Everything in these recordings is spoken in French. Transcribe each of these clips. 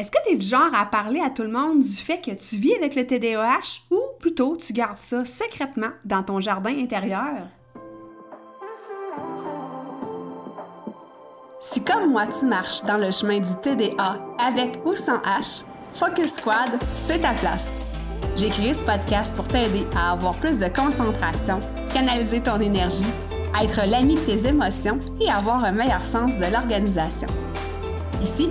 Est-ce que tu es du genre à parler à tout le monde du fait que tu vis avec le TDAH ou plutôt tu gardes ça secrètement dans ton jardin intérieur? Si comme moi tu marches dans le chemin du TDA avec ou sans H, Focus Squad, c'est ta place. J'ai créé ce podcast pour t'aider à avoir plus de concentration, canaliser ton énergie, être l'ami de tes émotions et avoir un meilleur sens de l'organisation. Ici,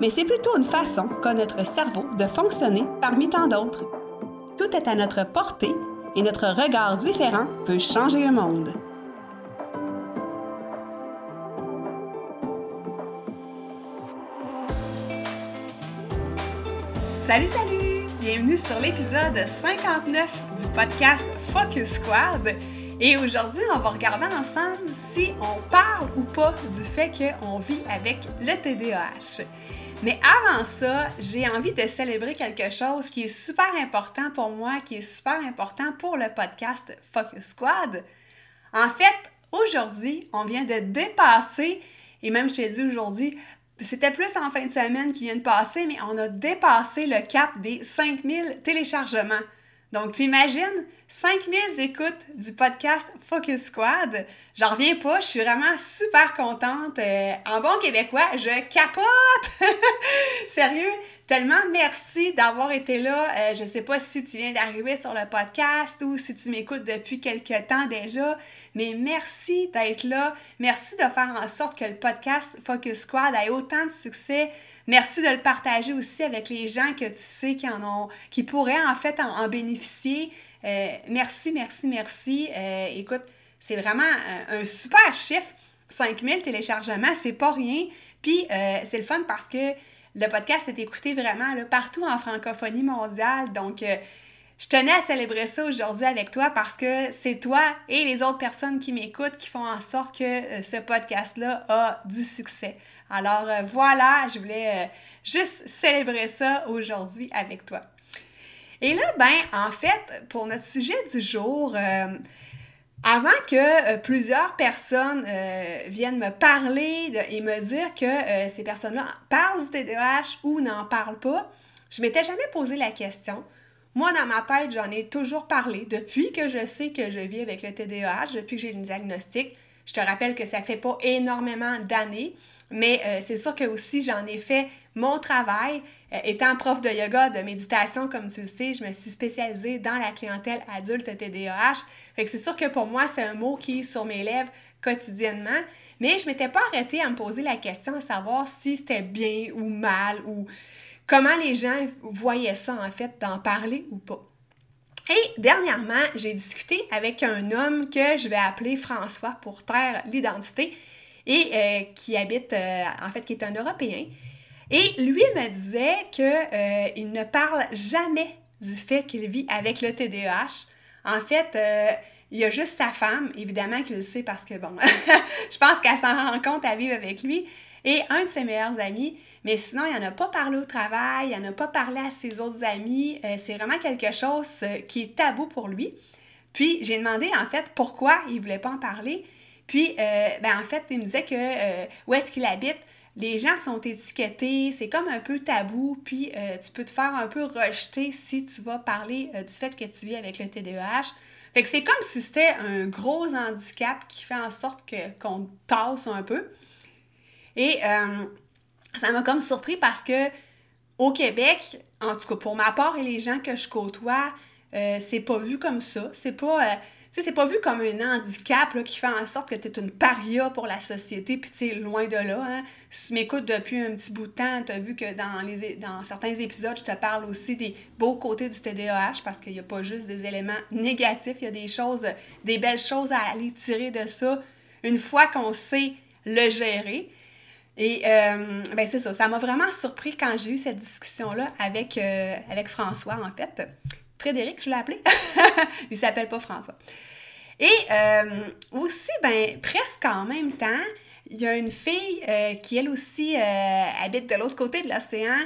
mais c'est plutôt une façon qu'a notre cerveau de fonctionner parmi tant d'autres. Tout est à notre portée et notre regard différent peut changer le monde. Salut, salut! Bienvenue sur l'épisode 59 du podcast Focus Squad. Et aujourd'hui, on va regarder ensemble si on parle ou pas du fait qu'on vit avec le TDAH. Mais avant ça, j'ai envie de célébrer quelque chose qui est super important pour moi, qui est super important pour le podcast Focus Squad. En fait, aujourd'hui, on vient de dépasser, et même je t'ai dit aujourd'hui, c'était plus en fin de semaine qui vient de passer, mais on a dépassé le cap des 5000 téléchargements. Donc, tu imagines 5000 écoutes du podcast Focus Squad. J'en reviens pas, je suis vraiment super contente. Euh, en bon québécois, je capote! Sérieux, tellement merci d'avoir été là. Euh, je sais pas si tu viens d'arriver sur le podcast ou si tu m'écoutes depuis quelques temps déjà, mais merci d'être là. Merci de faire en sorte que le podcast Focus Squad ait autant de succès. Merci de le partager aussi avec les gens que tu sais qui en ont, qui pourraient en fait en, bénéficier. Euh, merci, merci, merci. Euh, écoute, c'est vraiment un, super chiffre. 5000 téléchargements, c'est pas rien. Puis euh, c'est le fun parce que le podcast est écouté vraiment partout en francophonie mondiale. Donc, je tenais à célébrer ça aujourd'hui avec toi parce que c'est toi et les autres personnes qui m'écoutent qui font en sorte que ce podcast-là a du succès. Alors euh, voilà, je voulais euh, juste célébrer ça aujourd'hui avec toi. Et là, ben, en fait, pour notre sujet du jour, euh, avant que plusieurs personnes viennent me parler et me dire que ces personnes-là parlent du TDAH ou n'en parlent pas, je m'étais jamais posé la question. Moi, dans ma tête, j'en ai toujours parlé depuis que je sais que je vis avec le TDAH, depuis que j'ai le diagnostic. Je te rappelle que ça fait pas énormément d'années, mais euh, c'est sûr que aussi j'en ai fait mon travail. Euh, étant prof de yoga, de méditation, comme tu le sais, je me suis spécialisée dans la clientèle adulte TDAH. Fait que c'est sûr que pour moi, c'est un mot qui est sur mes lèvres quotidiennement. Mais je m'étais pas arrêtée à me poser la question de savoir si c'était bien ou mal ou comment les gens voyaient ça en fait, d'en parler ou pas. Et dernièrement, j'ai discuté avec un homme que je vais appeler François pour taire l'identité et euh, qui habite, euh, en fait, qui est un Européen. Et lui me disait qu'il euh, ne parle jamais du fait qu'il vit avec le TDAH. En fait, il y a juste sa femme, évidemment qu'il le sait parce que, bon, je pense qu'elle s'en rend compte à vivre avec lui, et un de ses meilleurs amis. Mais sinon, il n'en a pas parlé au travail, il n'en a pas parlé à ses autres amis. c'est vraiment quelque chose qui est tabou pour lui. Puis, j'ai demandé, en fait, pourquoi il ne voulait pas en parler. Puis, euh, ben, en fait, il me disait que euh, où est-ce qu'il habite, les gens sont étiquetés, c'est comme un peu tabou, puis euh, tu peux te faire un peu rejeter si tu vas parler du fait que tu vis avec le TDAH. Fait que c'est comme si c'était un gros handicap qui fait en sorte que, qu'on tasse un peu. Et ça m'a comme surpris parce que au Québec, en tout cas pour ma part et les gens que je côtoie, c'est pas vu comme ça. C'est pas sais, c'est pas vu comme un handicap qui fait en sorte que tu es une paria pour la société, puis tu loin de là. Hein. Si tu m'écoutes depuis un petit bout de temps, tu as vu que dans, les, dans certains épisodes, je te parle aussi des beaux côtés du TDAH, parce qu'il n'y a pas juste des éléments négatifs, il y a des choses, des belles choses à aller tirer de ça une fois qu'on sait le gérer. Et euh, ben c'est ça, ça m'a vraiment surpris quand j'ai eu cette discussion-là avec, euh, avec François, en fait. Frédéric, je l'ai appelé. Il s'appelle pas François. Et euh, aussi, ben, presque en même temps, il y a une fille qui, elle aussi, habite de l'autre côté de l'océan,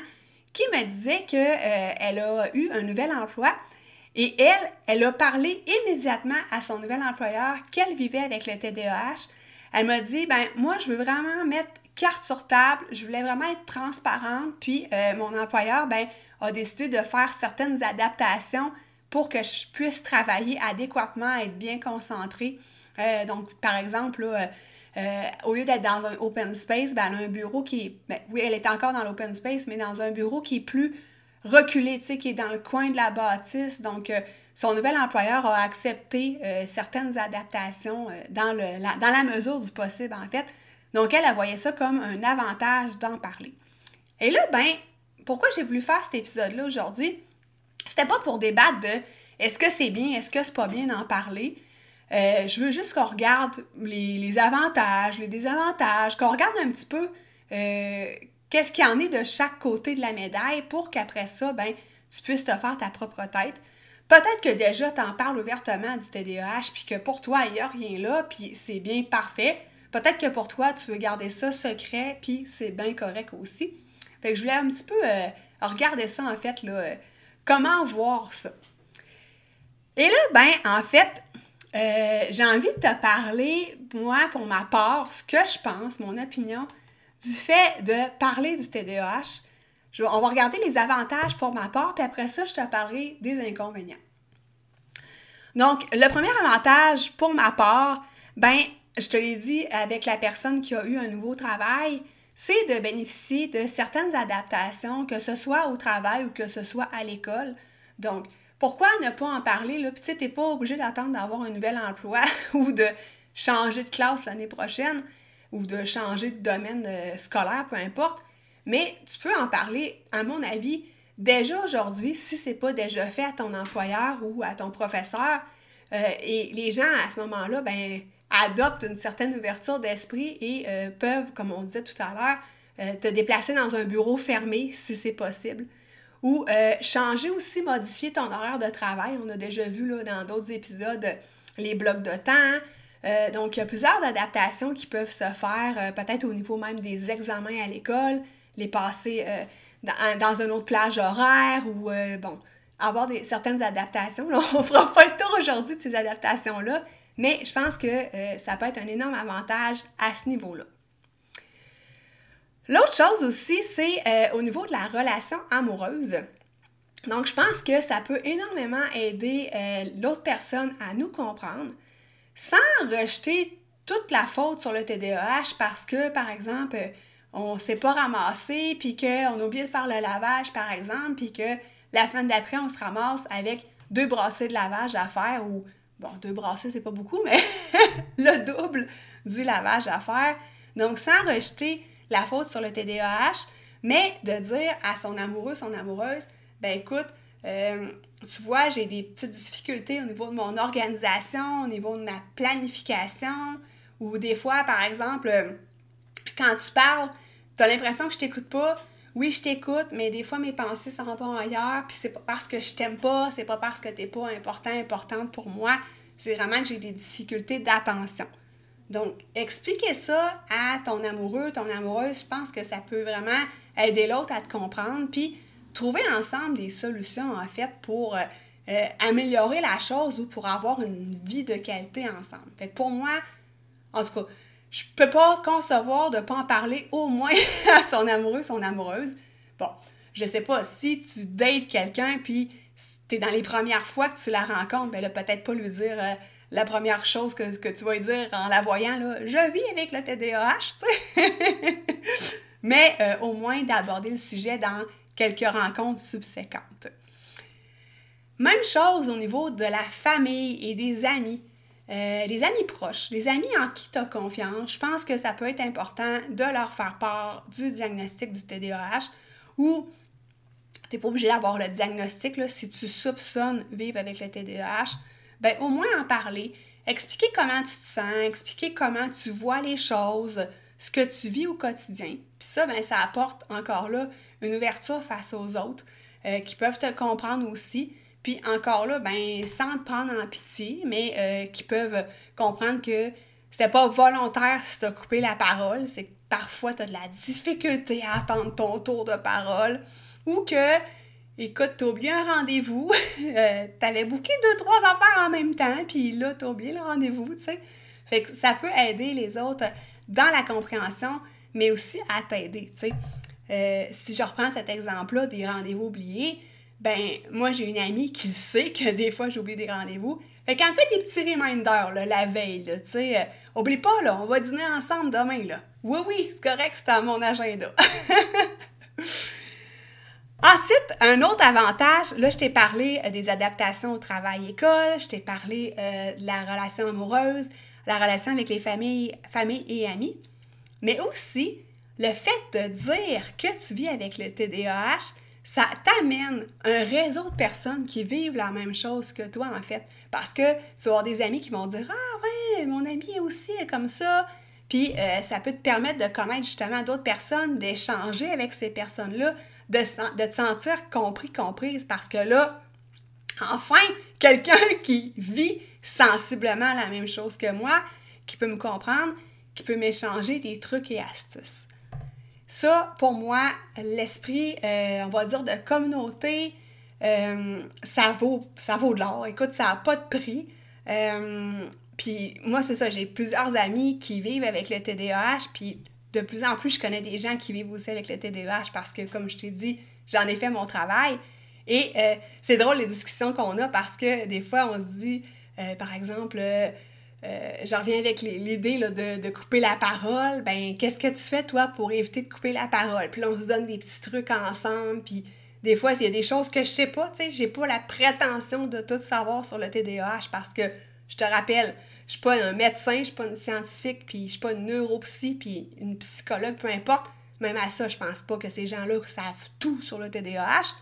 qui me disait qu'elle a eu un nouvel emploi. Et elle, elle a parlé immédiatement à son nouvel employeur qu'elle vivait avec le TDAH. Elle m'a dit, ben moi, je veux vraiment mettre carte sur table, je voulais vraiment être transparente, puis euh, mon employeur ben, a décidé de faire certaines adaptations pour que je puisse travailler adéquatement, être bien concentrée. Euh, donc, par exemple, euh, au lieu d'être dans un open space, ben, elle a un bureau qui est, ben, oui, elle est encore dans l'open space, mais dans un bureau qui est plus reculé, tu sais, qui est dans le coin de la bâtisse. Donc, son nouvel employeur a accepté certaines adaptations dans, le, dans la mesure du possible, en fait, donc, elle, elle voyait ça comme un avantage d'en parler. Et là, ben, pourquoi j'ai voulu faire cet épisode-là aujourd'hui? C'était pas pour débattre de est-ce que c'est bien, est-ce que c'est pas bien d'en parler? Euh, je veux juste qu'on regarde les, avantages, les désavantages, qu'on regarde un petit peu euh, qu'est-ce qu'il y en est de chaque côté de la médaille pour qu'après ça, ben, tu puisses te faire ta propre tête. Peut-être que déjà, tu en parles ouvertement du TDAH, puis que pour toi, il n'y a rien là, puis c'est bien parfait. Peut-être que pour toi, tu veux garder ça secret, puis c'est bien correct aussi. Fait que je voulais un petit peu euh, regarder ça, en fait, là, euh, comment voir ça. Et là, ben, en fait, euh, j'ai envie de te parler, moi, pour ma part, ce que je pense, mon opinion, du fait de parler du TDAH. on va regarder les avantages pour ma part, puis après ça, je te parlerai des inconvénients. Donc, le premier avantage pour ma part, ben, je te l'ai dit avec la personne qui a eu un nouveau travail, c'est de bénéficier de certaines adaptations, que ce soit au travail ou que ce soit à l'école. Donc, pourquoi ne pas en parler? Là? Puis tu n'es pas obligé d'attendre d'avoir un nouvel emploi ou de changer de classe l'année prochaine ou de changer de domaine euh, scolaire, peu importe. Mais tu peux en parler, à mon avis, déjà aujourd'hui, si c'est pas déjà fait à ton employeur ou à ton professeur. Euh, et les gens, à ce moment-là, ben adoptent une certaine ouverture d'esprit et euh, peuvent, comme on disait tout à l'heure, euh, te déplacer dans un bureau fermé si c'est possible. Ou euh, changer aussi, modifier ton horaire de travail. On a déjà vu là, dans d'autres épisodes les blocs de temps. donc, il y a plusieurs adaptations qui peuvent se faire, peut-être au niveau même des examens à l'école, les passer dans, une autre plage horaire ou, bon, avoir certaines adaptations. on ne fera pas le tour aujourd'hui de ces adaptations-là, mais je pense que euh, ça peut être un énorme avantage à ce niveau-là. L'autre chose aussi, c'est euh, au niveau de la relation amoureuse. Donc, je pense que ça peut énormément aider euh, l'autre personne à nous comprendre sans rejeter toute la faute sur le TDAH parce que, par exemple, on ne s'est pas ramassé, puis qu'on a oublié de faire le lavage, par exemple, puis que la semaine d'après, on se ramasse avec deux brassées de lavage à faire ou Bon, deux brassées, c'est pas beaucoup, mais le double du lavage à faire. Donc, sans rejeter la faute sur le TDAH, mais de dire à son amoureux, son amoureuse, ben écoute, euh, tu vois, j'ai des petites difficultés au niveau de mon organisation, au niveau de ma planification, ou des fois, par exemple, quand tu parles, tu l'impression que je t'écoute pas, oui, je t'écoute, mais des fois mes pensées s'en vont ailleurs, puis c'est pas parce que je t'aime pas, c'est pas parce que t'es pas important, importante pour moi, c'est vraiment que j'ai des difficultés d'attention. Donc, expliquer ça à ton amoureux, ton amoureuse, je pense que ça peut vraiment aider l'autre à te comprendre, puis trouver ensemble des solutions, en fait, pour euh, euh, améliorer la chose ou pour avoir une vie de qualité ensemble. Fait pour moi, en tout cas, je peux pas concevoir de pas en parler au moins à son amoureux, son amoureuse. Bon, je sais pas, si tu dates quelqu'un puis tu es dans les premières fois que tu la rencontres, ben peut-être pas lui dire euh, la première chose que, tu vas dire en la voyant, là, je vis avec le TDAH, tu sais. Mais euh, au moins d'aborder le sujet dans quelques rencontres subséquentes. Même chose au niveau de la famille et des amis. Euh, les amis proches, les amis en qui tu as confiance, je pense que ça peut être important de leur faire part du diagnostic du TDAH ou tu n'es pas obligé d'avoir le diagnostic si tu soupçonnes vivre avec le TDAH. Ben, au moins en parler, expliquer comment tu te sens, expliquer comment tu vois les choses, ce que tu vis au quotidien. Puis ça, ben, ça apporte encore là une ouverture face aux autres euh, qui peuvent te comprendre aussi. Puis encore là, ben, sans te prendre en pitié, mais euh, qui peuvent comprendre que c'était pas volontaire si t'as coupé la parole, c'est que parfois tu as de la difficulté à attendre ton tour de parole ou que, écoute, t'as oublié un rendez-vous, euh, t'avais booké deux, trois affaires en même temps, puis là, t'as oublié le rendez-vous, tu sais. Fait que ça peut aider les autres dans la compréhension, mais aussi à t'aider, tu sais. Euh, si je reprends cet exemple-là des rendez-vous oubliés, ben moi j'ai une amie qui sait que des fois j'oublie des rendez-vous. Fait qu'elle me fait des petits reminders là, la veille, tu sais. Euh, oublie pas, là, on va dîner ensemble demain, là. Oui, oui, c'est correct, c'est à mon agenda. Ensuite, un autre avantage, là, je t'ai parlé euh, des adaptations au travail-école, je t'ai parlé de la relation amoureuse, la relation avec les familles, familles et amis, mais aussi le fait de dire que tu vis avec le TDAH, ça t'amène un réseau de personnes qui vivent la même chose que toi, en fait. Parce que tu vas avoir des amis qui vont dire Ah, ouais, mon ami est aussi comme ça. Puis euh, ça peut te permettre de connaître justement d'autres personnes, d'échanger avec ces personnes-là, de te sentir compris, comprise. Parce que là, enfin, quelqu'un qui vit sensiblement la même chose que moi, qui peut me comprendre, qui peut m'échanger des trucs et astuces. Ça, pour moi, l'esprit, euh, on va dire, de communauté, euh, ça, vaut, ça vaut de l'or. Écoute, ça n'a pas de prix. Euh, puis moi, c'est ça, j'ai plusieurs amis qui vivent avec le TDAH, puis de plus en plus, je connais des gens qui vivent aussi avec le TDAH parce que, comme je t'ai dit, j'en ai fait mon travail. Et c'est drôle les discussions qu'on a parce que des fois, on se dit, par exemple, euh, je reviens avec l'idée de, couper la parole. Ben, qu'est-ce que tu fais, toi, pour éviter de couper la parole? Puis là, on se donne des petits trucs ensemble. Puis des fois, il y a des choses que je sais pas, tu sais, j'ai pas la prétention de tout savoir sur le TDAH parce que, je te rappelle, je suis pas un médecin, je suis pas une scientifique, puis je suis pas une neuropsy, puis une psychologue, peu importe. Même à ça, je pense pas que ces gens-là savent tout sur le TDAH.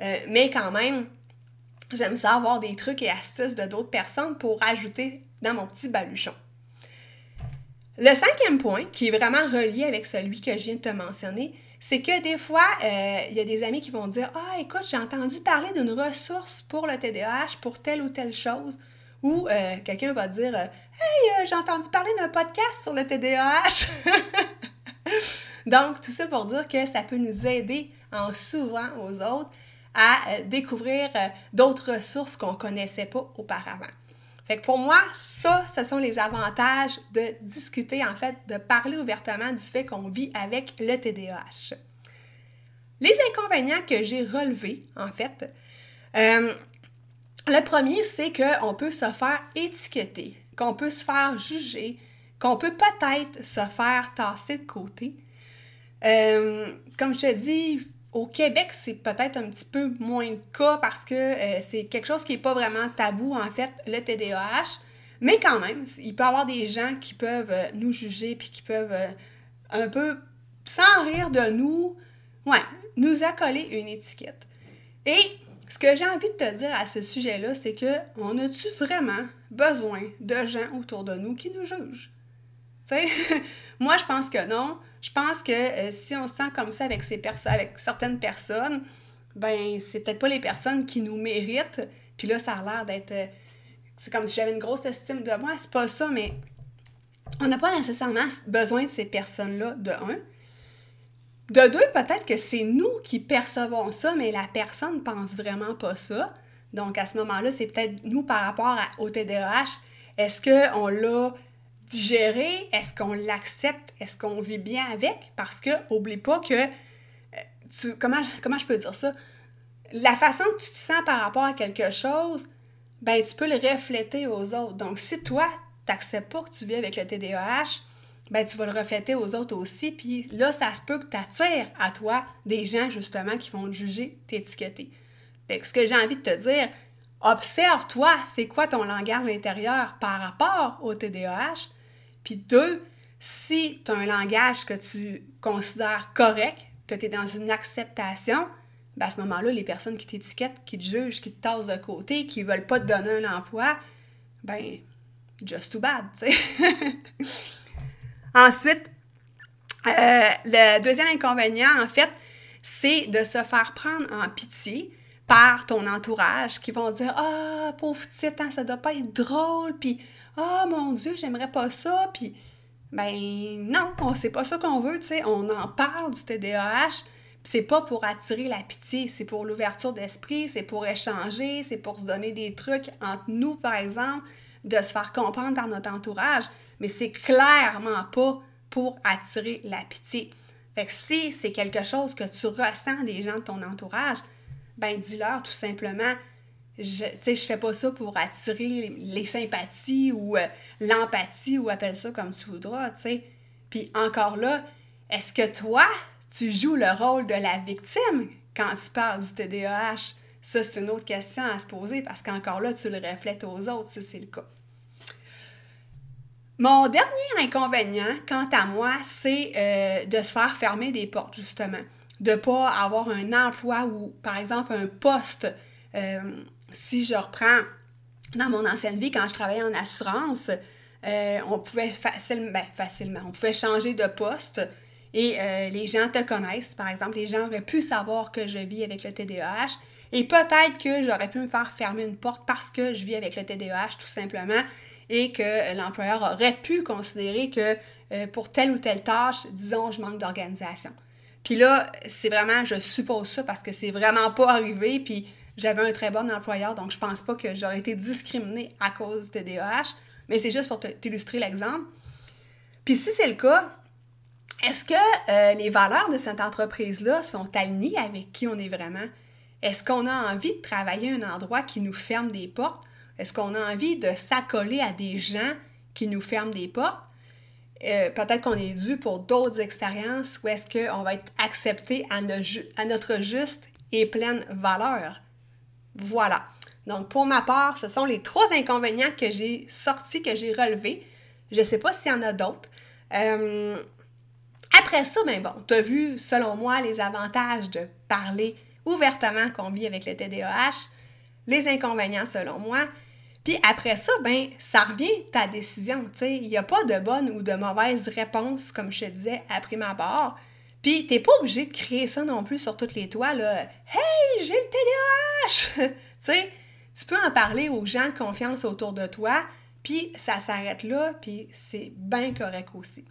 Euh, mais quand même, j'aime ça avoir des trucs et astuces de d'autres personnes pour ajouter dans mon petit baluchon. Le cinquième point, qui est vraiment relié avec celui que je viens de te mentionner, c'est que des fois, euh, il y a des amis qui vont dire Ah, écoute, j'ai entendu parler d'une ressource pour le TDAH, pour telle ou telle chose. Ou euh, quelqu'un va dire Hey, euh, j'ai entendu parler d'un podcast sur le TDAH. Donc, tout ça pour dire que ça peut nous aider en s'ouvrant aux autres à découvrir d'autres ressources qu'on ne connaissait pas auparavant. Fait que pour moi, ça, ce sont les avantages de discuter, en fait, de parler ouvertement du fait qu'on vit avec le TDAH. Les inconvénients que j'ai relevés, en fait, euh, le premier, c'est qu'on peut se faire étiqueter, qu'on peut se faire juger, qu'on peut peut-être se faire tasser de côté. Euh, comme je te dis, au Québec, c'est peut-être un petit peu moins le cas parce que euh, c'est quelque chose qui n'est pas vraiment tabou, en fait, le TDAH. Mais quand même, il peut y avoir des gens qui peuvent euh, nous juger puis qui peuvent euh, un peu, sans rire de nous, ouais, nous accoler une étiquette. Et ce que j'ai envie de te dire à ce sujet-là, c'est que on a-tu vraiment besoin de gens autour de nous qui nous jugent? Tu sais, moi, je pense que non. Je pense que euh, si on se sent comme ça avec, ces avec certaines personnes, ben c'est peut-être pas les personnes qui nous méritent. Puis là, ça a l'air d'être. Euh, c'est comme si j'avais une grosse estime de moi. C'est pas ça, mais on n'a pas nécessairement besoin de ces personnes-là, de un. De deux, peut-être que c'est nous qui percevons ça, mais la personne pense vraiment pas ça. Donc, à ce moment-là, c'est peut-être nous par rapport au TDAH. Est-ce qu'on l'a digérer? Est-ce qu'on l'accepte? Est-ce qu'on vit bien avec? Parce que, oublie pas que, euh, tu, comment, je peux dire ça? La façon que tu te sens par rapport à quelque chose, ben, tu peux le refléter aux autres. Donc, si toi, tu n'acceptes pas que tu vis avec le TDAH, ben, tu vas le refléter aux autres aussi. Puis là, ça se peut que tu attires à toi des gens, justement, qui vont te juger, t'étiqueter. Fait que ce que j'ai envie de te dire, observe-toi, c'est quoi ton langage intérieur par rapport au TDAH, puis deux, si tu as un langage que tu considères correct, que tu es dans une acceptation, ben à ce moment-là, les personnes qui t'étiquettent, qui te jugent, qui te tassent de côté, qui ne veulent pas te donner un emploi, ben, just too bad, tu. Ensuite, Euh, le deuxième inconvénient, en fait, c'est de se faire prendre en pitié par ton entourage qui vont dire Ah, pauvre petite, hein, ça doit pas être drôle, puis Ah, mon Dieu, j'aimerais pas ça, puis ben non, c'est pas ça qu'on veut, tu sais. On en parle du TDAH, c'est pas pour attirer la pitié, c'est pour l'ouverture d'esprit, c'est pour échanger, c'est pour se donner des trucs entre nous, par exemple, de se faire comprendre par notre entourage, mais c'est clairement pas pour attirer la pitié. Fait que si c'est quelque chose que tu ressens des gens de ton entourage, ben dis-leur tout simplement, je, je fais pas ça pour attirer les, sympathies ou euh, l'empathie ou appelle ça comme tu voudras, tu sais. Puis encore là, est-ce que toi, tu joues le rôle de la victime quand tu parles du TDAH? Ça, c'est une autre question à se poser parce qu'encore là, tu le reflètes aux autres, si c'est le cas. Mon dernier inconvénient, quant à moi, c'est euh, de se faire fermer des portes, justement. De ne pas avoir un emploi ou, par exemple, un poste. Euh, si je reprends dans mon ancienne vie, quand je travaillais en assurance, euh, on pouvait facilement, ben, facilement, changer de poste et les gens te connaissent. Par exemple, les gens auraient pu savoir que je vis avec le TDAH et peut-être que j'aurais pu me faire fermer une porte parce que je vis avec le TDAH, tout simplement et que l'employeur aurait pu considérer que euh, pour telle ou telle tâche, disons, je manque d'organisation. Puis là, c'est vraiment, je suppose ça parce que c'est vraiment pas arrivé, puis j'avais un très bon employeur, donc je pense pas que j'aurais été discriminée à cause de DAH, mais c'est juste pour t'illustrer l'exemple. Puis si c'est le cas, est-ce que euh, les valeurs de cette entreprise-là sont alignées avec qui on est vraiment? Est-ce qu'on a envie de travailler à un endroit qui nous ferme des portes? Est-ce qu'on a envie de s'accoler à des gens qui nous ferment des portes? Euh, peut-être qu'on est dû pour d'autres expériences ou est-ce qu'on va être accepté à, notre juste et pleine valeur? Voilà. Donc, pour ma part, ce sont les trois inconvénients que j'ai sortis, que j'ai relevés. Je ne sais pas s'il y en a d'autres. Euh, après ça, ben bon, tu as vu, selon moi, les avantages de parler ouvertement qu'on vit avec le TDAH, les inconvénients, selon moi, puis après ça, ben, ça revient ta décision. Il n'y a pas de bonne ou de mauvaise réponse, comme je te disais, après ma barre. Puis t'es pas obligé de créer ça non plus sur toutes les toits, là. Hey, j'ai le TDAH! tu sais, tu peux en parler aux gens de confiance autour de toi, puis ça s'arrête là, puis c'est bien correct aussi.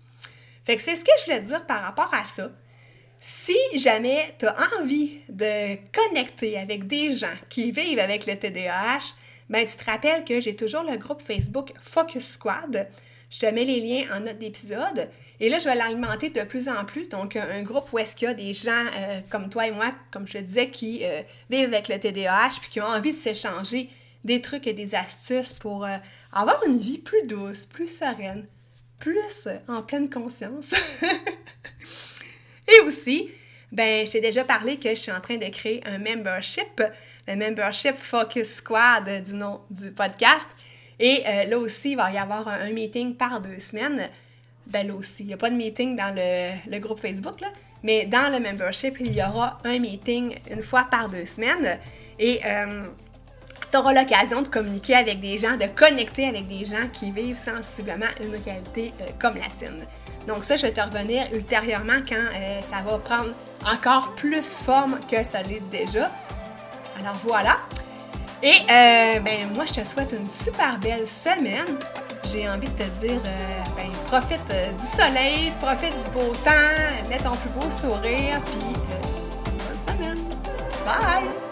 Fait que c'est ce que je voulais dire par rapport à ça. Si jamais tu as envie de connecter avec des gens qui vivent avec le TDAH, ben, tu te rappelles que j'ai toujours le groupe Facebook Focus Squad. Je te mets les liens en note d'épisode. Et là, je vais l'alimenter de plus en plus. Donc, un groupe où est-ce qu'il y a des gens euh, comme toi et moi, comme je te disais, qui euh, vivent avec le TDAH puis qui ont envie de s'échanger des trucs et des astuces pour euh, avoir une vie plus douce, plus sereine, plus en pleine conscience. et aussi, ben, je t'ai déjà parlé que je suis en train de créer un membership le membership Focus Squad du nom du podcast. Et euh, là aussi, il va y avoir un, meeting par deux semaines. Ben là aussi, il n'y a pas de meeting dans le, groupe Facebook, mais dans le membership, il y aura un meeting une fois par deux semaines. Et euh, tu auras l'occasion de communiquer avec des gens, de connecter avec des gens qui vivent sensiblement une réalité euh, comme la tienne. Donc ça, je vais te revenir ultérieurement quand ça va prendre encore plus forme que ça l'est déjà. Alors voilà. Et euh, ben, moi, je te souhaite une super belle semaine. J'ai envie de te dire, euh, ben, profite euh, du soleil, profite du beau temps, mets ton plus beau sourire, puis bonne semaine. Bye!